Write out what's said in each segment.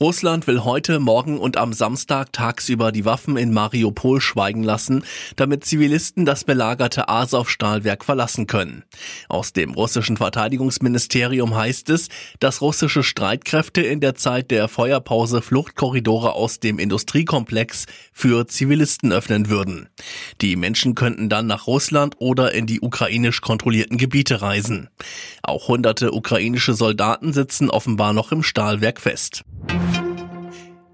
Russland will heute, morgen und am Samstag tagsüber die Waffen in Mariupol schweigen lassen, damit Zivilisten das belagerte Azov-Stahlwerk verlassen können. Aus dem russischen Verteidigungsministerium heißt es, dass russische Streitkräfte in der Zeit der Feuerpause Fluchtkorridore aus dem Industriekomplex für Zivilisten öffnen würden. Die Menschen könnten dann nach Russland oder in die ukrainisch kontrollierten Gebiete reisen. Auch hunderte ukrainische Soldaten sitzen offenbar noch im Stahlwerk fest.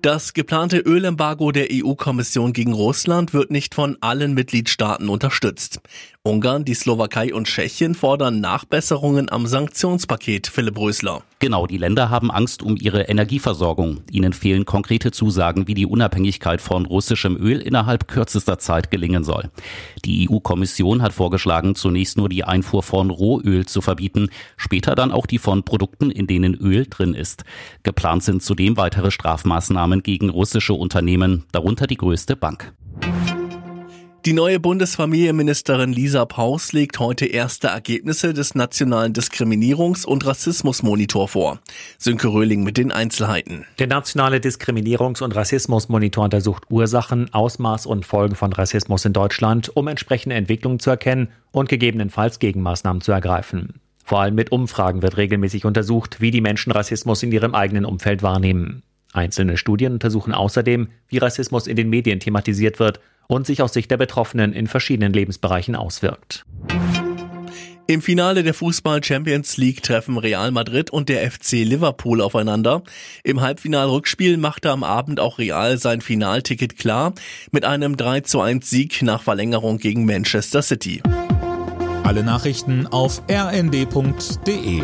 Das geplante Ölembargo der EU-Kommission gegen Russland wird nicht von allen Mitgliedstaaten unterstützt. Ungarn, die Slowakei und Tschechien fordern Nachbesserungen am Sanktionspaket, Philipp Rösler. Genau, die Länder haben Angst um ihre Energieversorgung. Ihnen fehlen konkrete Zusagen, wie die Unabhängigkeit von russischem Öl innerhalb kürzester Zeit gelingen soll. Die EU-Kommission hat vorgeschlagen, zunächst nur die Einfuhr von Rohöl zu verbieten, später dann auch die von Produkten, in denen Öl drin ist. Geplant sind zudem weitere Strafmaßnahmen Maßnahmen gegen russische Unternehmen, darunter die größte Bank. Die neue Bundesfamilienministerin Lisa Paus legt heute erste Ergebnisse des Nationalen Diskriminierungs- und Rassismusmonitor vor. Sönke Röhling mit den Einzelheiten. Der Nationale Diskriminierungs- und Rassismusmonitor untersucht Ursachen, Ausmaß und Folgen von Rassismus in Deutschland, um entsprechende Entwicklungen zu erkennen und gegebenenfalls Gegenmaßnahmen zu ergreifen. Vor allem mit Umfragen wird regelmäßig untersucht, wie die Menschen Rassismus in ihrem eigenen Umfeld wahrnehmen. Einzelne Studien untersuchen außerdem, wie Rassismus in den Medien thematisiert wird und sich aus Sicht der Betroffenen in verschiedenen Lebensbereichen auswirkt. Im Finale der Fußball Champions League treffen Real Madrid und der FC Liverpool aufeinander. Im Halbfinalrückspiel machte am Abend auch Real sein Finalticket klar mit einem 3 zu 1 Sieg nach Verlängerung gegen Manchester City. Alle Nachrichten auf rnd.de